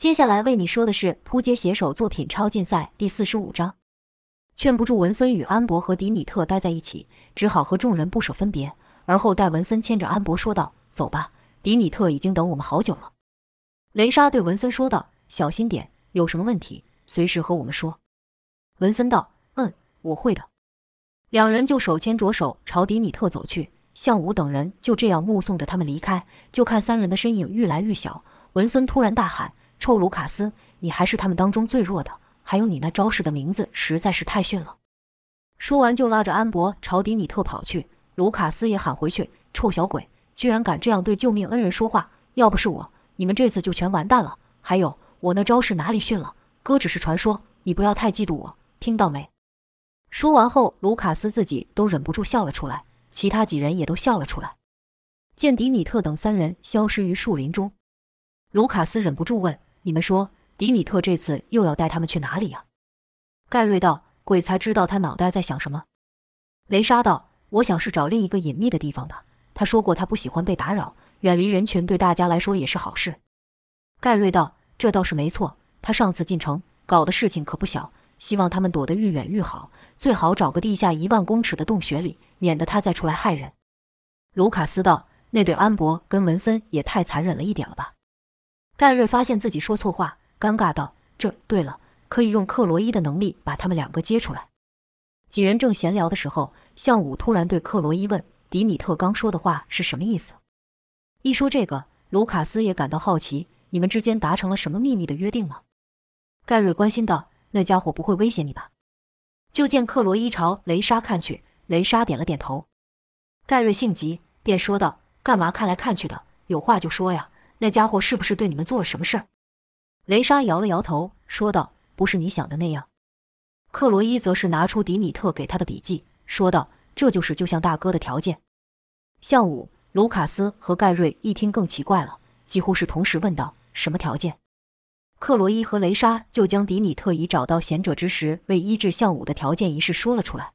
接下来为你说的是扑街写手作品超竞赛第四十五章。劝不住文森与安博和迪米特待在一起，只好和众人不舍分别。而后戴文森牵着安博说道：“走吧，迪米特已经等我们好久了。”雷莎对文森说道：“小心点，有什么问题随时和我们说。”文森道：“嗯，我会的。”两人就手牵着手朝迪米特走去。向武等人就这样目送着他们离开，就看三人的身影愈来愈小。文森突然大喊：“臭卢卡斯，你还是他们当中最弱的！还有你那招式的名字实在是太逊了！”说完就拉着安博朝迪米特跑去。卢卡斯也喊回去：“臭小鬼，居然敢这样对救命恩人说话！要不是我，你们这次就全完蛋了。还有，我那招式哪里逊了？哥只是传说，你不要太嫉妒我，听到没？”说完后，卢卡斯自己都忍不住笑了出来。其他几人也都笑了出来。见迪米特等三人消失于树林中，卢卡斯忍不住问：“你们说，迪米特这次又要带他们去哪里呀？”盖瑞道：“鬼才知道他脑袋在想什么。”雷莎道：“我想是找另一个隐秘的地方吧。他说过他不喜欢被打扰，远离人群对大家来说也是好事。”盖瑞道：“这倒是没错。他上次进城搞的事情可不小，希望他们躲得愈远愈好，最好找个地下一万公尺的洞穴里。”免得他再出来害人，卢卡斯道：“那对安博跟文森也太残忍了一点了吧？”盖瑞发现自己说错话，尴尬道：“这对了，可以用克罗伊的能力把他们两个接出来。”几人正闲聊的时候，向武突然对克罗伊问：“迪米特刚说的话是什么意思？”一说这个，卢卡斯也感到好奇：“你们之间达成了什么秘密的约定吗？”盖瑞关心道：“那家伙不会威胁你吧？”就见克罗伊朝雷莎看去。雷莎点了点头，盖瑞性急，便说道：“干嘛看来看去的？有话就说呀！那家伙是不是对你们做了什么事儿？”雷莎摇了摇头，说道：“不是你想的那样。”克罗伊则是拿出迪米特给他的笔记，说道：“这就是救向大哥的条件。”向武、卢卡斯和盖瑞一听更奇怪了，几乎是同时问道：“什么条件？”克罗伊和雷莎就将迪米特以找到贤者之石为医治向武的条件一事说了出来。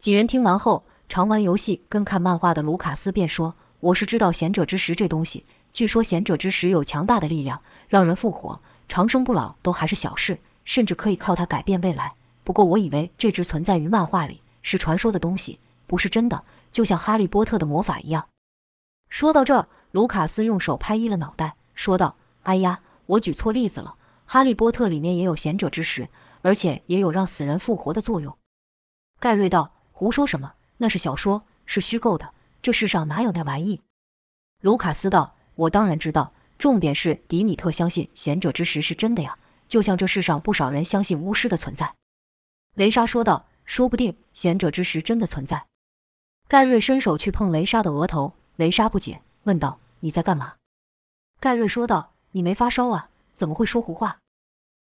几人听完后，常玩游戏跟看漫画的卢卡斯便说：“我是知道贤者之石这东西，据说贤者之石有强大的力量，让人复活、长生不老都还是小事，甚至可以靠它改变未来。不过我以为这只存在于漫画里，是传说的东西，不是真的，就像哈利波特的魔法一样。”说到这，卢卡斯用手拍一了脑袋，说道：“哎呀，我举错例子了。哈利波特里面也有贤者之石，而且也有让死人复活的作用。”盖瑞道。胡说什么？那是小说，是虚构的。这世上哪有那玩意？卢卡斯道：“我当然知道。重点是迪米特相信贤者之石是真的呀，就像这世上不少人相信巫师的存在。”雷莎说道：“说不定贤者之石真的存在。”盖瑞伸手去碰雷莎的额头，雷莎不解，问道：“你在干嘛？”盖瑞说道：“你没发烧啊？怎么会说胡话？”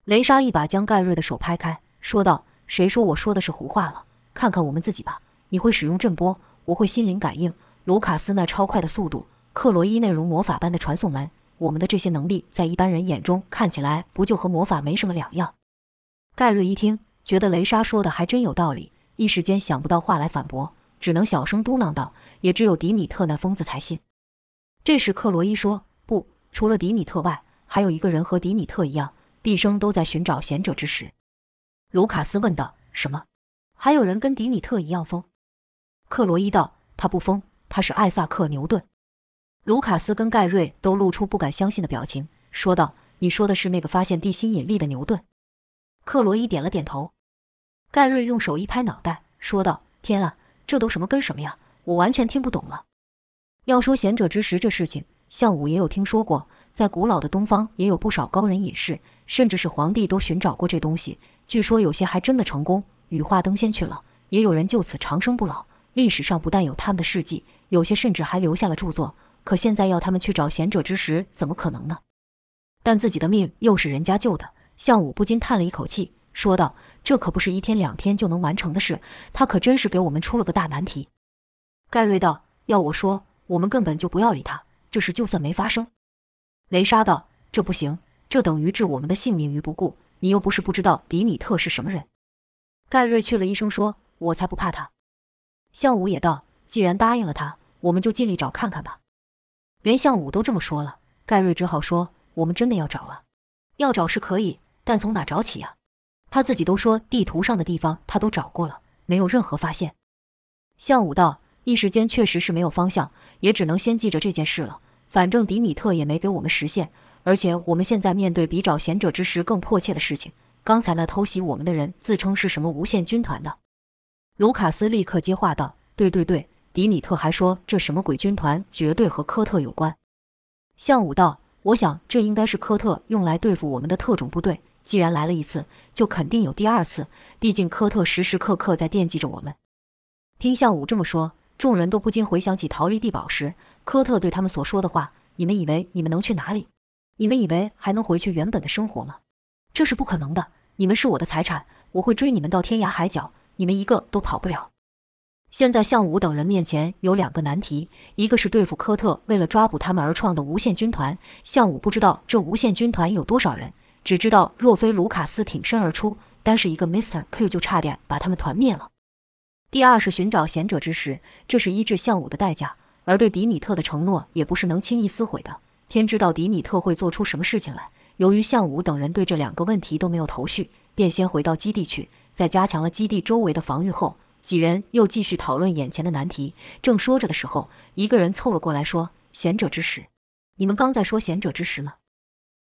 雷莎一把将盖瑞的手拍开，说道：“谁说我说的是胡话了？”看看我们自己吧，你会使用震波，我会心灵感应。卢卡斯那超快的速度，克罗伊那如魔法般的传送门，我们的这些能力在一般人眼中看起来不就和魔法没什么两样？盖瑞一听，觉得雷莎说的还真有道理，一时间想不到话来反驳，只能小声嘟囔道：“也只有迪米特那疯子才信。”这时克罗伊说：“不，除了迪米特外，还有一个人和迪米特一样，毕生都在寻找贤者之石。”卢卡斯问道：“什么？”还有人跟迪米特一样疯，克罗伊道：“他不疯，他是艾萨克·牛顿。”卢卡斯跟盖瑞都露出不敢相信的表情，说道：“你说的是那个发现地心引力的牛顿？”克罗伊点了点头。盖瑞用手一拍脑袋，说道：“天啊，这都什么跟什么呀？我完全听不懂了。要说贤者之石这事情，项武也有听说过，在古老的东方也有不少高人隐士，甚至是皇帝都寻找过这东西，据说有些还真的成功。”羽化登仙去了，也有人就此长生不老。历史上不但有他们的事迹，有些甚至还留下了著作。可现在要他们去找贤者之石，怎么可能呢？但自己的命又是人家救的，项武不禁叹了一口气，说道：“这可不是一天两天就能完成的事，他可真是给我们出了个大难题。”盖瑞道：“要我说，我们根本就不要理他，这事就算没发生。”雷莎道：“这不行，这等于置我们的性命于不顾。你又不是不知道迪米特是什么人。”盖瑞去了医生，说：“我才不怕他。”向武也道：“既然答应了他，我们就尽力找看看吧。”连向武都这么说了，盖瑞只好说：“我们真的要找啊。”要找是可以，但从哪找起呀？他自己都说地图上的地方他都找过了，没有任何发现。向武道一时间确实是没有方向，也只能先记着这件事了。反正迪米特也没给我们实现，而且我们现在面对比找贤者之石更迫切的事情。刚才那偷袭我们的人自称是什么无限军团的？卢卡斯立刻接话道：“对对对，迪米特还说这什么鬼军团绝对和科特有关。”向武道：“我想这应该是科特用来对付我们的特种部队。既然来了一次，就肯定有第二次。毕竟科特时时刻刻在惦记着我们。”听向武这么说，众人都不禁回想起逃离地堡时。科特对他们所说的话：“你们以为你们能去哪里？你们以为还能回去原本的生活吗？这是不可能的。你们是我的财产，我会追你们到天涯海角，你们一个都跑不了。”现在向武等人面前有两个难题，一个是对付科特为了抓捕他们而创的无限军团，向武不知道这无限军团有多少人，只知道若非卢卡斯挺身而出，单是一个 Mister Q 就差点把他们团灭了。第二是寻找贤者之石，这是医治向武的代价。而对迪米特的承诺也不是能轻易撕毁的。天知道迪米特会做出什么事情来。由于向武等人对这两个问题都没有头绪，便先回到基地去。在加强了基地周围的防御后，几人又继续讨论眼前的难题。正说着的时候，一个人凑了过来，说：“贤者之石，你们刚在说贤者之石吗？”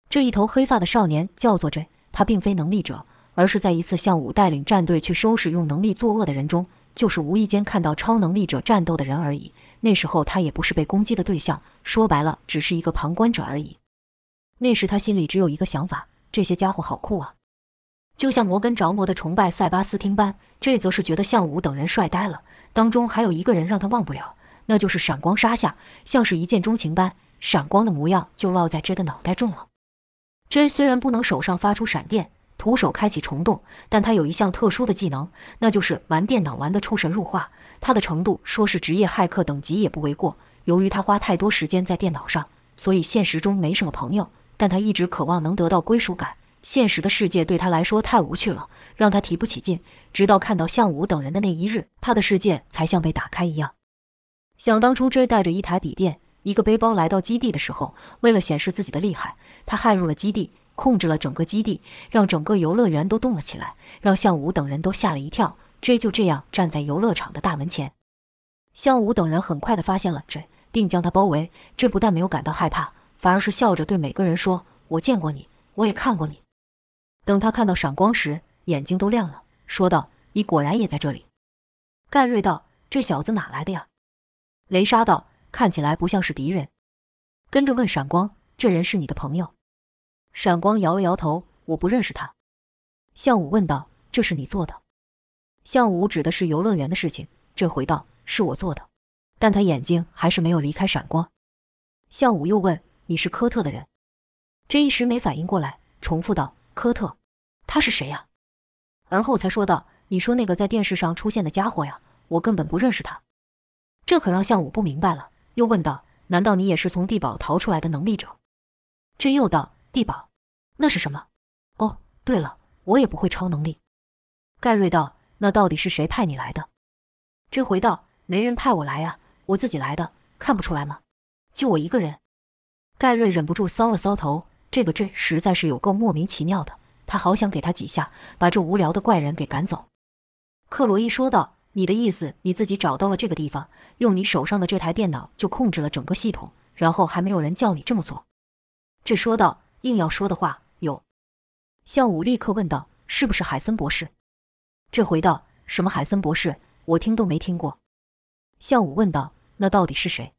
这一头黑发的少年叫做 J，他并非能力者，而是在一次向武带领战队去收拾用能力作恶的人中，就是无意间看到超能力者战斗的人而已。那时候他也不是被攻击的对象，说白了，只是一个旁观者而已。那时他心里只有一个想法：这些家伙好酷啊！就像摩根着魔的崇拜塞巴斯汀般，这则是觉得向武等人帅呆了。当中还有一个人让他忘不了，那就是闪光杀下，像是一见钟情般，闪光的模样就落在 J 的脑袋中了。J 虽然不能手上发出闪电，徒手开启虫洞，但他有一项特殊的技能，那就是玩电脑玩的出神入化。他的程度说是职业骇客等级也不为过。由于他花太多时间在电脑上，所以现实中没什么朋友。但他一直渴望能得到归属感，现实的世界对他来说太无趣了，让他提不起劲。直到看到向武等人的那一日，他的世界才像被打开一样。想当初，J 带着一台笔电、一个背包来到基地的时候，为了显示自己的厉害，他害入了基地，控制了整个基地，让整个游乐园都动了起来，让向武等人都吓了一跳。J 就这样站在游乐场的大门前，向武等人很快的发现了 J，并将他包围。这不但没有感到害怕，反而是笑着对每个人说：“我见过你，我也看过你。”等他看到闪光时，眼睛都亮了，说道：“你果然也在这里。”盖瑞道：“这小子哪来的呀？”雷莎道：“看起来不像是敌人。”跟着问闪光：“这人是你的朋友？”闪光摇了摇头：“我不认识他。”向武问道：“这是你做的？”向武指的是游乐园的事情，这回道是我做的，但他眼睛还是没有离开闪光。向武又问：“你是科特的人？”这一时没反应过来，重复道：“科特，他是谁呀？”而后才说道：“你说那个在电视上出现的家伙呀，我根本不认识他。”这可让向武不明白了，又问道：“难道你也是从地堡逃出来的能力者？”这又道：“地堡，那是什么？哦，对了，我也不会超能力。”盖瑞道。那到底是谁派你来的？这回道：“没人派我来呀，我自己来的，看不出来吗？就我一个人。”盖瑞忍不住搔了搔头，这个镇实在是有够莫名其妙的，他好想给他几下，把这无聊的怪人给赶走。克罗伊说道：“你的意思，你自己找到了这个地方，用你手上的这台电脑就控制了整个系统，然后还没有人叫你这么做？”这说道：“硬要说的话，有。”向武立刻问道：“是不是海森博士？”这回道：“什么海森博士？我听都没听过。”向武问道：“那到底是谁？”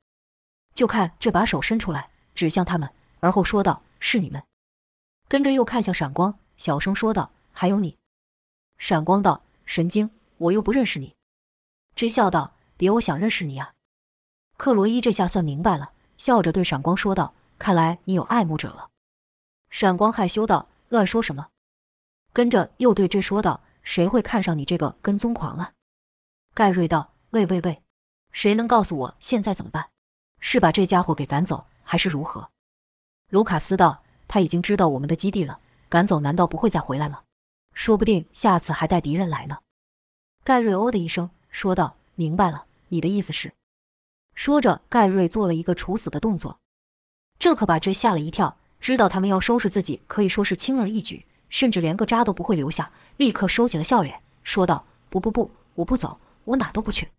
就看这把手伸出来，指向他们，而后说道：“是你们。”跟着又看向闪光，小声说道：“还有你。”闪光道：“神经，我又不认识你。”真笑道：“别我想认识你啊！”克罗伊这下算明白了，笑着对闪光说道：“看来你有爱慕者了。”闪光害羞道：“乱说什么？”跟着又对这说道。谁会看上你这个跟踪狂啊？盖瑞道：“喂喂喂，谁能告诉我现在怎么办？是把这家伙给赶走，还是如何？”卢卡斯道：“他已经知道我们的基地了，赶走难道不会再回来吗？说不定下次还带敌人来呢。”盖瑞哦的一声说道：“明白了，你的意思是……”说着，盖瑞做了一个处死的动作，这可把这吓了一跳。知道他们要收拾自己，可以说是轻而易举，甚至连个渣都不会留下，立刻收起了笑脸，说道：“不不不，我不走，我哪都不去。”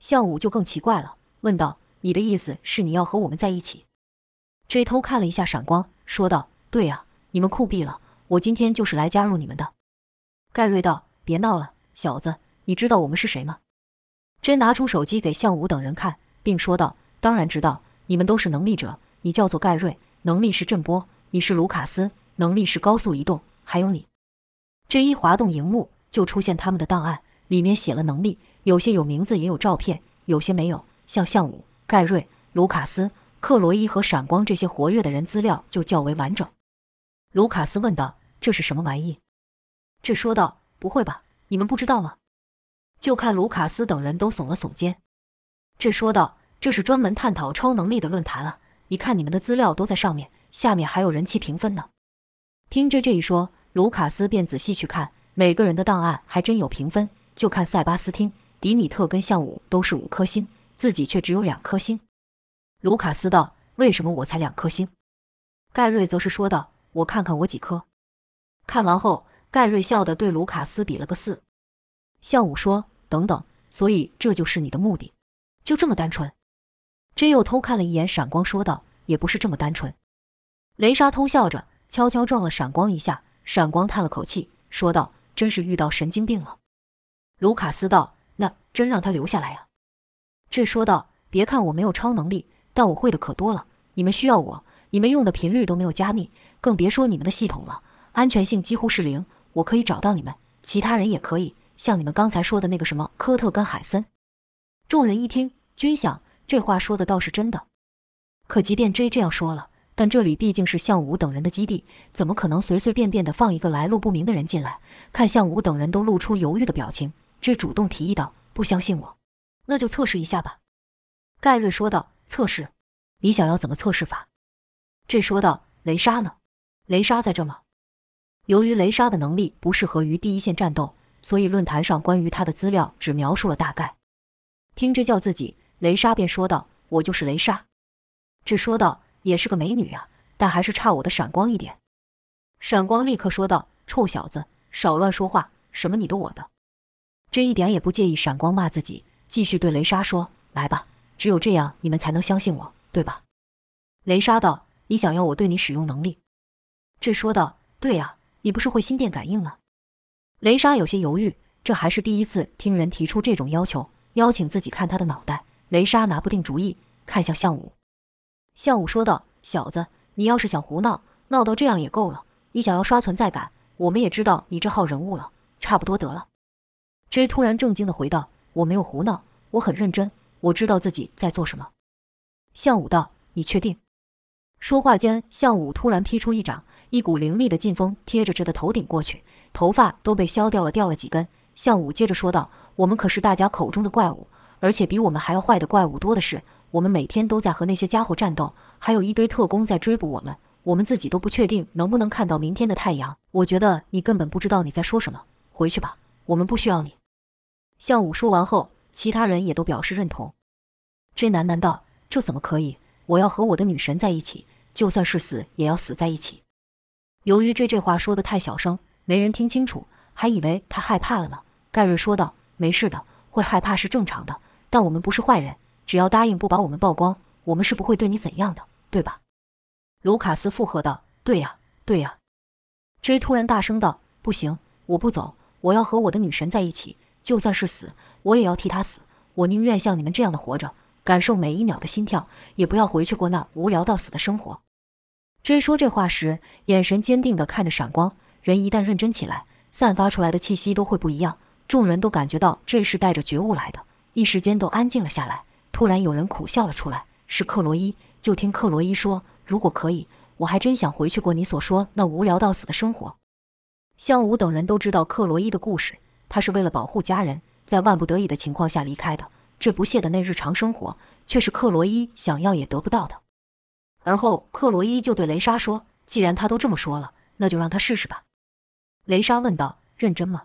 向武就更奇怪了，问道：“你的意思是你要和我们在一起？”J 偷看了一下闪光，说道：“对呀，你们酷毙了，我今天就是来加入你们的。”盖瑞道：“别闹了，小子，你知道我们是谁吗？”J 拿出手机给向武等人看，并说道：“当然知道，你们都是能力者。你叫做盖瑞，能力是震波；你是卢卡斯，能力是高速移动。还有你。”J 一滑动荧幕，就出现他们的档案，里面写了能力。有些有名字也有照片，有些没有。像向武、盖瑞、卢卡斯、克罗伊和闪光这些活跃的人资料就较为完整。卢卡斯问道：“这是什么玩意？”这说道：“不会吧，你们不知道吗？”就看卢卡斯等人都耸了耸肩。这说道：“这是专门探讨超能力的论坛啊！你看你们的资料都在上面，下面还有人气评分呢。”听着这一说，卢卡斯便仔细去看每个人的档案，还真有评分。就看塞巴斯汀。迪米特跟向武都是五颗星，自己却只有两颗星。卢卡斯道：“为什么我才两颗星？”盖瑞则是说道：“我看看我几颗。”看完后，盖瑞笑的对卢卡斯比了个四。向武说：“等等，所以这就是你的目的？就这么单纯？”真又偷看了一眼闪光，说道：“也不是这么单纯。”雷莎偷笑着，悄悄撞了闪光一下。闪光叹了口气，说道：“真是遇到神经病了。”卢卡斯道。那真让他留下来呀？这说道：“别看我没有超能力，但我会的可多了。你们需要我，你们用的频率都没有加密，更别说你们的系统了，安全性几乎是零。我可以找到你们，其他人也可以，像你们刚才说的那个什么科特跟海森。”众人一听，均想这话说的倒是真的。可即便 J 这样说了，但这里毕竟是向武等人的基地，怎么可能随随便便的放一个来路不明的人进来？看向武等人都露出犹豫的表情。这主动提议道：“不相信我，那就测试一下吧。”盖瑞说道：“测试？你想要怎么测试法？”这说道：“雷莎呢？雷莎在这吗？”由于雷莎的能力不适合于第一线战斗，所以论坛上关于她的资料只描述了大概。听着叫自己，雷莎便说道：“我就是雷莎。”这说道：“也是个美女啊，但还是差我的闪光一点。”闪光立刻说道：“臭小子，少乱说话！什么你的我的？”这一点也不介意，闪光骂自己，继续对雷莎说：“来吧，只有这样，你们才能相信我，对吧？”雷莎道：“你想要我对你使用能力？”这说道：“对呀，你不是会心电感应吗？”雷莎有些犹豫，这还是第一次听人提出这种要求，邀请自己看他的脑袋。雷莎拿不定主意，看向向武。向武说道：“小子，你要是想胡闹，闹到这样也够了。你想要刷存在感，我们也知道你这号人物了，差不多得了。” J 突然震惊地回道：“我没有胡闹，我很认真，我知道自己在做什么。”向武道：“你确定？”说话间，向武突然劈出一掌，一股凌厉的劲风贴着这的头顶过去，头发都被削掉了，掉了几根。向武接着说道：“我们可是大家口中的怪物，而且比我们还要坏的怪物多的是。我们每天都在和那些家伙战斗，还有一堆特工在追捕我们，我们自己都不确定能不能看到明天的太阳。我觉得你根本不知道你在说什么。回去吧，我们不需要你。”向武说完后，其他人也都表示认同。J 喃喃道：“这怎么可以？我要和我的女神在一起，就算是死也要死在一起。”由于 J 这话说的太小声，没人听清楚，还以为他害怕了呢。盖瑞说道：“没事的，会害怕是正常的。但我们不是坏人，只要答应不把我们曝光，我们是不会对你怎样的，对吧？”卢卡斯附和道：“对呀，对呀。”J 突然大声道：“不行，我不走，我要和我的女神在一起。”就算是死，我也要替他死。我宁愿像你们这样的活着，感受每一秒的心跳，也不要回去过那无聊到死的生活。追说这话时，眼神坚定地看着闪光。人一旦认真起来，散发出来的气息都会不一样。众人都感觉到这是带着觉悟来的，一时间都安静了下来。突然有人苦笑了出来，是克罗伊。就听克罗伊说：“如果可以，我还真想回去过你所说那无聊到死的生活。”向武等人都知道克罗伊的故事。他是为了保护家人，在万不得已的情况下离开的。这不屑的那日常生活，却是克罗伊想要也得不到的。而后，克罗伊就对雷莎说：“既然他都这么说了，那就让他试试吧。”雷莎问道：“认真吗？”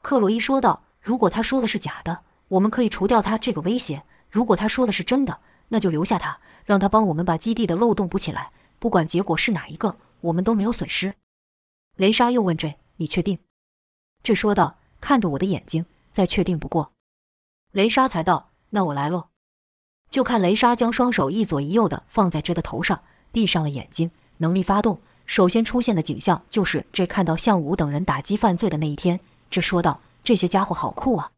克罗伊说道：“如果他说的是假的，我们可以除掉他这个威胁；如果他说的是真的，那就留下他，让他帮我们把基地的漏洞补起来。不管结果是哪一个，我们都没有损失。雷莎又问这：“你确定？”这说道：“看着我的眼睛，再确定不过。”雷莎才道：“那我来喽。”就看雷莎将双手一左一右的放在这的头上，闭上了眼睛，能力发动。首先出现的景象就是这看到向武等人打击犯罪的那一天。这说道：“这些家伙好酷啊！”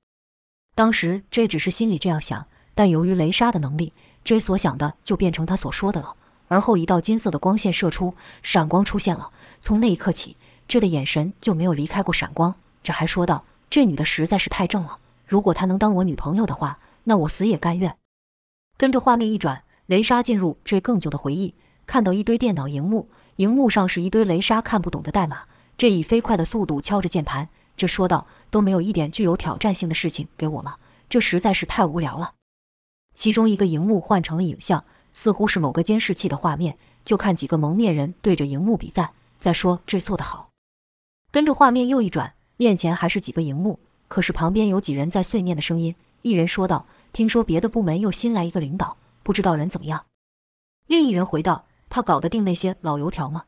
当时这只是心里这样想，但由于雷莎的能力，这所想的就变成他所说的了。而后一道金色的光线射出，闪光出现了。从那一刻起，这的眼神就没有离开过闪光。这还说道：“这女的实在是太正了，如果她能当我女朋友的话，那我死也甘愿。”跟着画面一转，雷莎进入这更久的回忆，看到一堆电脑荧幕。荧幕上是一堆雷莎看不懂的代码，这以飞快的速度敲着键盘，这说道：“都没有一点具有挑战性的事情给我吗？这实在是太无聊了。”其中一个荧幕换成了影像，似乎是某个监视器的画面，就看几个蒙面人对着荧幕比赞，在说这做得好。跟着画面又一转，面前还是几个荧幕，可是旁边有几人在碎念的声音。一人说道：“听说别的部门又新来一个领导，不知道人怎么样。”另一人回道。他搞得定那些老油条吗？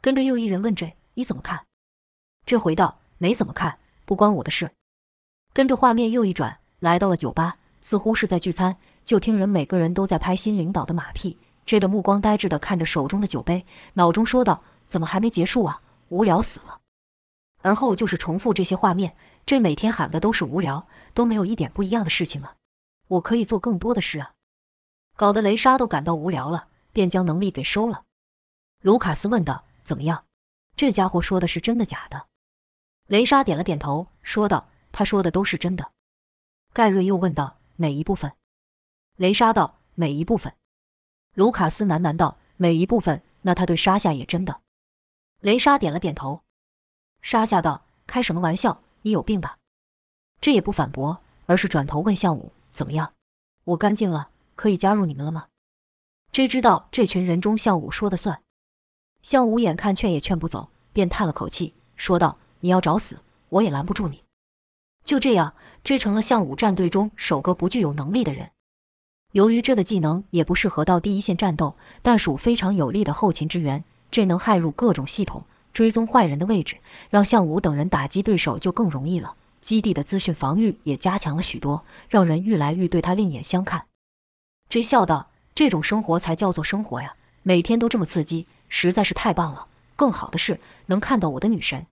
跟着又一人问这你怎么看？这回道没怎么看，不关我的事。跟着画面又一转，来到了酒吧，似乎是在聚餐。就听人每个人都在拍新领导的马屁。这的目光呆滞的看着手中的酒杯，脑中说道：怎么还没结束啊？无聊死了。而后就是重复这些画面。这每天喊的都是无聊，都没有一点不一样的事情了。我可以做更多的事啊！搞得雷莎都感到无聊了。便将能力给收了。卢卡斯问道：“怎么样？这家伙说的是真的假的？”雷莎点了点头，说道：“他说的都是真的。”盖瑞又问道：“哪一部分？”雷莎道：“每一部分。”卢卡斯喃喃道：“每一部分，那他对沙夏也真的？”雷莎点了点头。沙夏道：“开什么玩笑？你有病吧？”这也不反驳，而是转头问项武：“怎么样？我干净了，可以加入你们了吗？”谁知道这群人中，项武说的算。项武眼看劝也劝不走，便叹了口气，说道：“你要找死，我也拦不住你。”就这样，这成了项武战队中首个不具有能力的人。由于这的技能也不适合到第一线战斗，但属非常有力的后勤支援，这能害入各种系统，追踪坏人的位置，让向武等人打击对手就更容易了。基地的资讯防御也加强了许多，让人愈来愈对他另眼相看。J 笑道。这种生活才叫做生活呀！每天都这么刺激，实在是太棒了。更好的是能看到我的女神。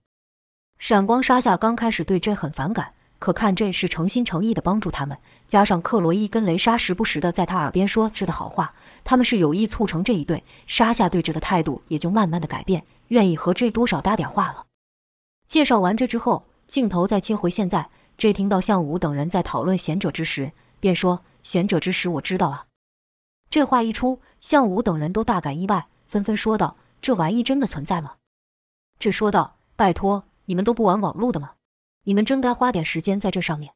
闪光沙夏刚开始对这很反感，可看这是诚心诚意的帮助他们，加上克罗伊跟雷莎时不时的在他耳边说这的好话，他们是有意促成这一对。沙夏对这的态度也就慢慢的改变，愿意和这多少搭点话了。介绍完这之后，镜头再切回现在，这听到向武等人在讨论贤者之时，便说：“贤者之石我知道啊。”这话一出，向武等人都大感意外，纷纷说道：“这玩意真的存在吗？”这说道：“拜托，你们都不玩网络的吗？你们真该花点时间在这上面。”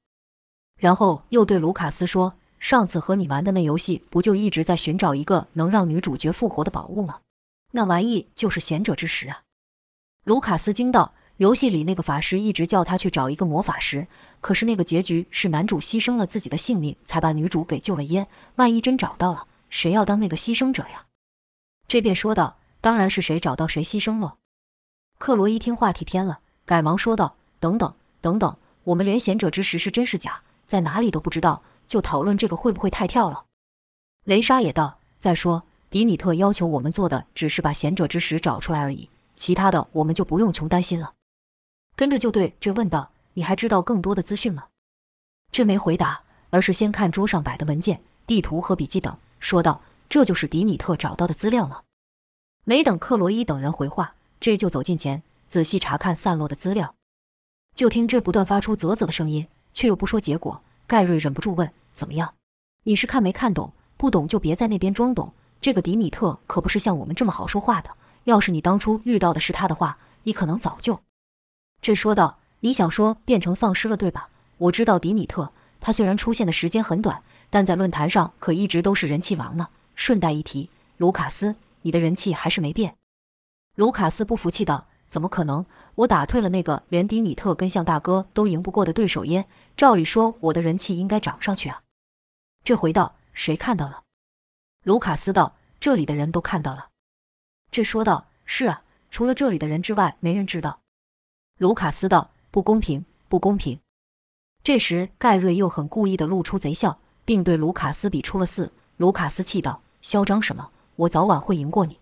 然后又对卢卡斯说：“上次和你玩的那游戏，不就一直在寻找一个能让女主角复活的宝物吗？那玩意就是贤者之石啊！”卢卡斯惊道：“游戏里那个法师一直叫他去找一个魔法石，可是那个结局是男主牺牲了自己的性命，才把女主给救了烟。万一真找到了……”谁要当那个牺牲者呀？这便说道：“当然是谁找到谁牺牲了。”克罗伊听话题偏了，赶忙说道：“等等等等，我们连贤者之石是真是假，在哪里都不知道，就讨论这个会不会太跳了？”雷莎也道：“再说，迪米特要求我们做的只是把贤者之石找出来而已，其他的我们就不用穷担心了。”跟着就对这问道：“你还知道更多的资讯吗？”这没回答，而是先看桌上摆的文件、地图和笔记等。说道：“这就是迪米特找到的资料吗？”没等克罗伊等人回话，这就走近前，仔细查看散落的资料。就听这不断发出啧啧的声音，却又不说结果。盖瑞忍不住问：“怎么样？你是看没看懂？不懂就别在那边装懂。这个迪米特可不是像我们这么好说话的。要是你当初遇到的是他的话，你可能早就……”这说道：“你想说变成丧尸了，对吧？我知道迪米特，他虽然出现的时间很短。”但在论坛上可一直都是人气王呢。顺带一提，卢卡斯，你的人气还是没变。卢卡斯不服气道：“怎么可能？我打退了那个连迪米特跟向大哥都赢不过的对手耶，照理说我的人气应该涨上去啊。”这回道：“谁看到了？”卢卡斯道：“这里的人都看到了。”这说道：“是啊，除了这里的人之外，没人知道。”卢卡斯道：“不公平，不公平。”这时盖瑞又很故意地露出贼笑，并对卢卡斯比出了四。卢卡斯气道：“嚣张什么？我早晚会赢过你。”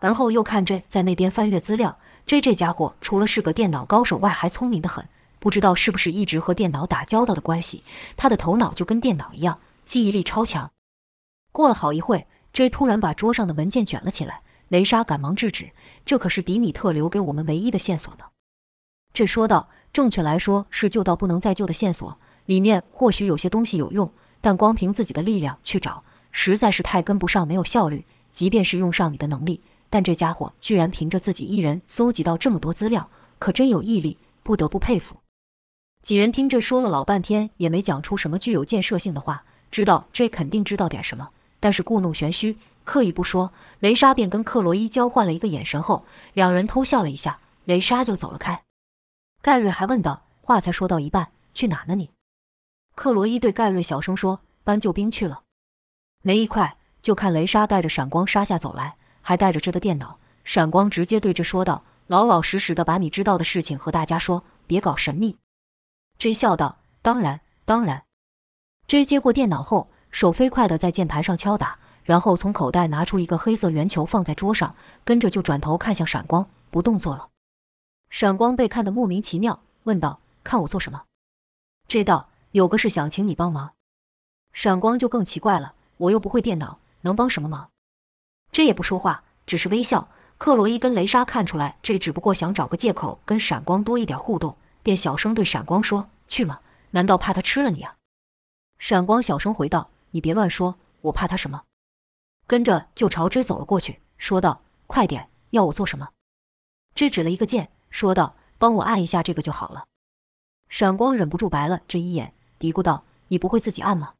而后又看这在那边翻阅资料，这这家伙除了是个电脑高手外，还聪明得很。不知道是不是一直和电脑打交道的关系，他的头脑就跟电脑一样，记忆力超强。过了好一会，J 突然把桌上的文件卷了起来，雷莎赶忙制止：“这可是迪米特留给我们唯一的线索呢。”这说道：“正确来说是旧到不能再旧的线索，里面或许有些东西有用，但光凭自己的力量去找，实在是太跟不上，没有效率。即便是用上你的能力，但这家伙居然凭着自己一人搜集到这么多资料，可真有毅力，不得不佩服。”几人听这说了老半天，也没讲出什么具有建设性的话。知道这肯定知道点什么，但是故弄玄虚，刻意不说。雷莎便跟克罗伊交换了一个眼神后，两人偷笑了一下，雷莎就走了开。盖瑞还问道：“话才说到一半，去哪呢？你？”克罗伊对盖瑞小声说：“搬救兵去了。”没一块，就看雷莎带着闪光杀下走来，还带着这的电脑。闪光直接对着说道：“老老实实的把你知道的事情和大家说，别搞神秘。” J 笑道：“当然，当然。”J 接过电脑后，手飞快地在键盘上敲打，然后从口袋拿出一个黑色圆球放在桌上，跟着就转头看向闪光，不动作了。闪光被看得莫名其妙，问道：“看我做什么这道：“有个事想请你帮忙。”闪光就更奇怪了：“我又不会电脑，能帮什么忙这也不说话，只是微笑。克洛伊跟雷莎看出来这只不过想找个借口跟闪光多一点互动。便小声对闪光说：“去吗？难道怕他吃了你啊？”闪光小声回道：“你别乱说，我怕他什么？”跟着就朝 J 走了过去，说道：“快点，要我做什么？”J 指了一个键，说道：“帮我按一下这个就好了。”闪光忍不住白了这一眼，嘀咕道：“你不会自己按吗？”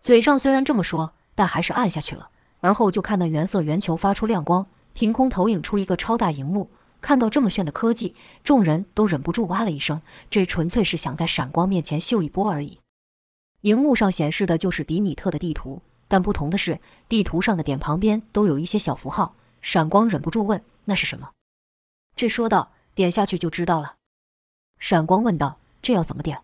嘴上虽然这么说，但还是按下去了。而后就看那原色圆球发出亮光，凭空投影出一个超大荧幕。看到这么炫的科技，众人都忍不住哇了一声。这纯粹是想在闪光面前秀一波而已。荧幕上显示的就是迪米特的地图，但不同的是，地图上的点旁边都有一些小符号。闪光忍不住问：“那是什么？”这说道：“点下去就知道了。”闪光问道：“这要怎么点？”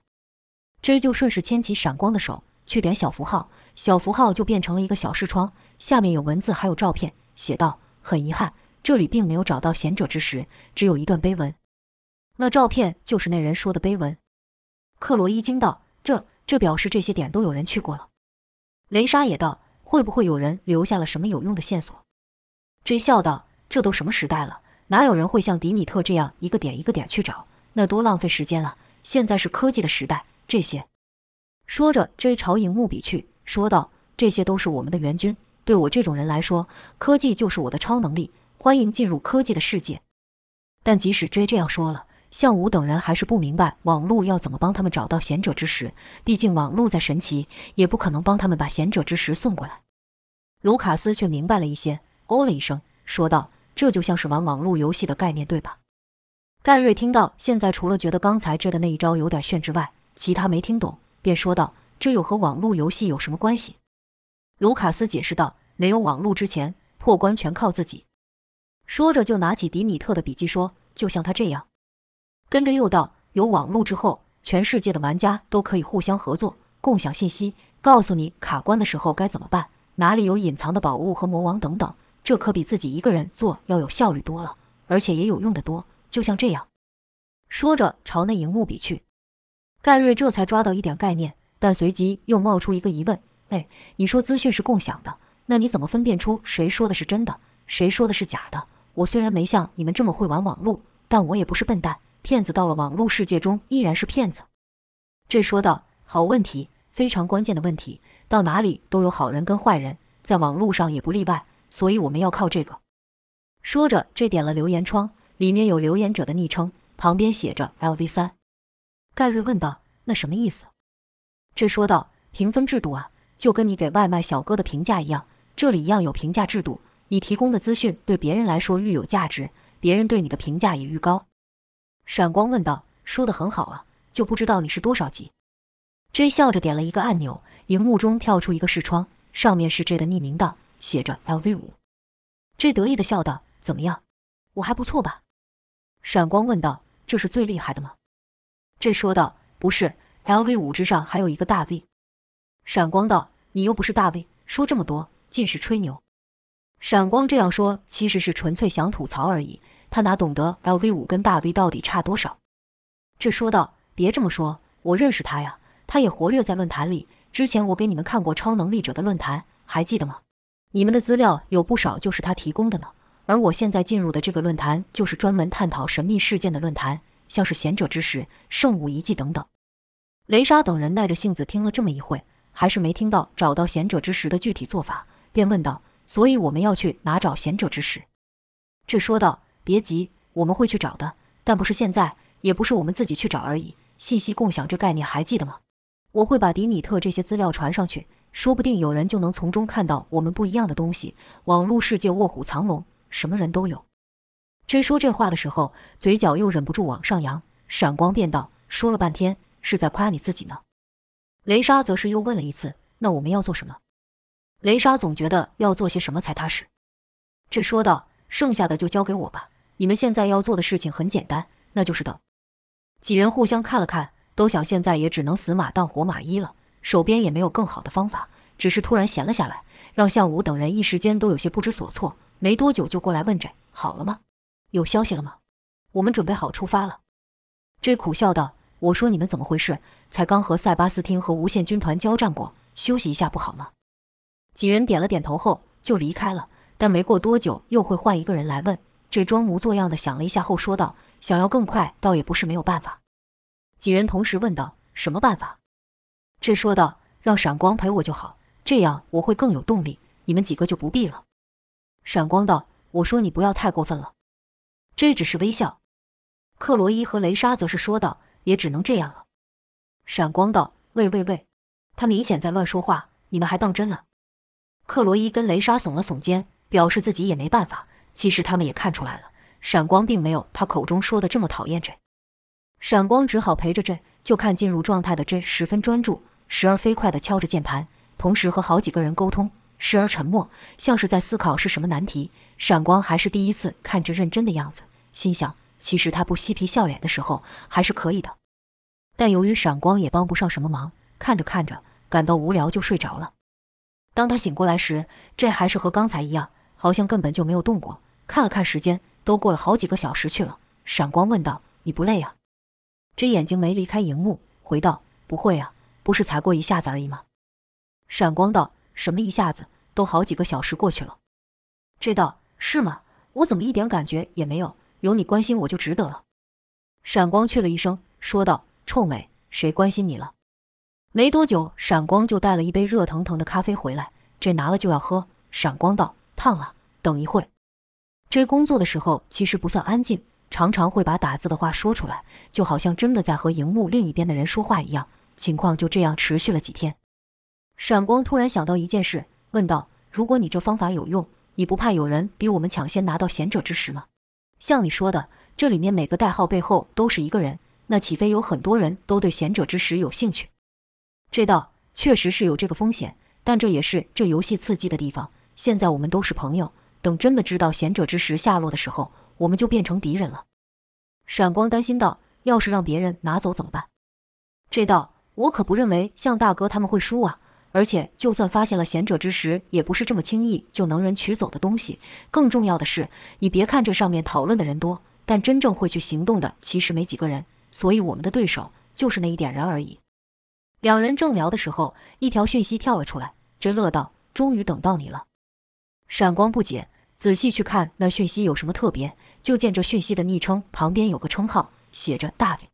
这就顺势牵起闪光的手去点小符号，小符号就变成了一个小视窗，下面有文字还有照片，写道：“很遗憾。”这里并没有找到贤者之石，只有一段碑文。那照片就是那人说的碑文。克罗伊惊道：“这这表示这些点都有人去过了。”雷莎也道：“会不会有人留下了什么有用的线索？”J 笑道：“这都什么时代了，哪有人会像迪米特这样一个点一个点去找？那多浪费时间啊！现在是科技的时代，这些……”说着，J 朝荧幕比去，说道：“这些都是我们的援军。对我这种人来说，科技就是我的超能力。”欢迎进入科技的世界，但即使 J 这样说了，向武等人还是不明白网络要怎么帮他们找到贤者之石。毕竟网络再神奇，也不可能帮他们把贤者之石送过来。卢卡斯却明白了一些，哦了一声，说道：“这就像是玩网络游戏的概念，对吧？”盖瑞听到现在，除了觉得刚才这的那一招有点炫之外，其他没听懂，便说道：“这又和网络游戏有什么关系？”卢卡斯解释道：“没有网络之前，破关全靠自己。”说着，就拿起迪米特的笔记说：“就像他这样。”跟着又道：“有网络之后，全世界的玩家都可以互相合作，共享信息，告诉你卡关的时候该怎么办，哪里有隐藏的宝物和魔王等等。这可比自己一个人做要有效率多了，而且也有用的多。就像这样。”说着，朝那荧幕比去。盖瑞这才抓到一点概念，但随即又冒出一个疑问：“哎，你说资讯是共享的，那你怎么分辨出谁说的是真的，谁说的是假的？”我虽然没像你们这么会玩网络，但我也不是笨蛋。骗子到了网络世界中依然是骗子。这说道：“好问题，非常关键的问题。到哪里都有好人跟坏人，在网络上也不例外。所以我们要靠这个。”说着，这点了留言窗，里面有留言者的昵称，旁边写着 “LV 三”。盖瑞问道：“那什么意思？”这说道：“评分制度啊，就跟你给外卖小哥的评价一样，这里一样有评价制度。”你提供的资讯对别人来说愈有价值，别人对你的评价也愈高。闪光问道：“说的很好啊，就不知道你是多少级？”J 笑着点了一个按钮，荧幕中跳出一个视窗，上面是 J 的匿名档，写着 “LV 五”。J 得意的笑道：“怎么样，我还不错吧？”闪光问道：“这是最厉害的吗？”这说道：“不是，LV 五之上还有一个大 V。”闪光道：“你又不是大 V，说这么多尽是吹牛。”闪光这样说其实是纯粹想吐槽而已，他哪懂得 LV 五跟大 V 到底差多少？这说道：“别这么说，我认识他呀，他也活跃在论坛里。之前我给你们看过超能力者的论坛，还记得吗？你们的资料有不少就是他提供的呢。而我现在进入的这个论坛，就是专门探讨神秘事件的论坛，像是贤者之石、圣物遗迹等等。”雷莎等人耐着性子听了这么一会。还是没听到找到贤者之石的具体做法，便问道：“所以我们要去哪找贤者之石？”这说道：“别急，我们会去找的，但不是现在，也不是我们自己去找而已。信息共享这概念还记得吗？我会把迪米特这些资料传上去，说不定有人就能从中看到我们不一样的东西。网络世界卧虎藏龙，什么人都有。”真说这话的时候，嘴角又忍不住往上扬，闪光便道：“说了半天，是在夸你自己呢。”雷莎则是又问了一次：“那我们要做什么？”雷莎总觉得要做些什么才踏实。这说道：“剩下的就交给我吧。你们现在要做的事情很简单，那就是等。”几人互相看了看，都想现在也只能死马当活马医了，手边也没有更好的方法，只是突然闲了下来，让向武等人一时间都有些不知所措。没多久就过来问：“这好了吗？有消息了吗？我们准备好出发了。”这苦笑道。我说你们怎么回事？才刚和塞巴斯汀和无限军团交战过，休息一下不好吗？几人点了点头后就离开了。但没过多久，又会换一个人来问。这装模作样的想了一下后说道：“想要更快，倒也不是没有办法。”几人同时问道：“什么办法？”这说道：“让闪光陪我就好，这样我会更有动力，你们几个就不必了。”闪光道：“我说你不要太过分了。”这只是微笑。克罗伊和雷莎则是说道。也只能这样了。闪光道：“喂喂喂，他明显在乱说话，你们还当真了？”克罗伊跟雷莎耸了耸肩，表示自己也没办法。其实他们也看出来了，闪光并没有他口中说的这么讨厌这。闪光只好陪着朕，就看进入状态的这十分专注，时而飞快地敲着键盘，同时和好几个人沟通；时而沉默，像是在思考是什么难题。闪光还是第一次看着认真的样子，心想。其实他不嬉皮笑脸的时候还是可以的，但由于闪光也帮不上什么忙，看着看着感到无聊就睡着了。当他醒过来时，这还是和刚才一样，好像根本就没有动过。看了看时间，都过了好几个小时去了。闪光问道：“你不累啊？”这眼睛没离开荧幕，回道：“不会啊，不是才过一下子而已吗？”闪光道：“什么一下子？都好几个小时过去了。”这道：“是吗？我怎么一点感觉也没有？”有你关心我就值得了。闪光去了一声，说道：“臭美，谁关心你了？”没多久，闪光就带了一杯热腾腾的咖啡回来。这拿了就要喝。闪光道：“烫了，等一会儿。”这工作的时候其实不算安静，常常会把打字的话说出来，就好像真的在和荧幕另一边的人说话一样。情况就这样持续了几天。闪光突然想到一件事，问道：“如果你这方法有用，你不怕有人比我们抢先拿到贤者之石吗？”像你说的，这里面每个代号背后都是一个人，那岂非有很多人都对贤者之石有兴趣？这倒确实是有这个风险，但这也是这游戏刺激的地方。现在我们都是朋友，等真的知道贤者之石下落的时候，我们就变成敌人了。闪光担心道：“要是让别人拿走怎么办？”这道我可不认为向大哥他们会输啊。而且，就算发现了贤者之石，也不是这么轻易就能人取走的东西。更重要的是，你别看这上面讨论的人多，但真正会去行动的其实没几个人。所以，我们的对手就是那一点人而已。两人正聊的时候，一条讯息跳了出来。真乐道：“终于等到你了。”闪光不解，仔细去看那讯息有什么特别，就见这讯息的昵称旁边有个称号，写着“大脸”。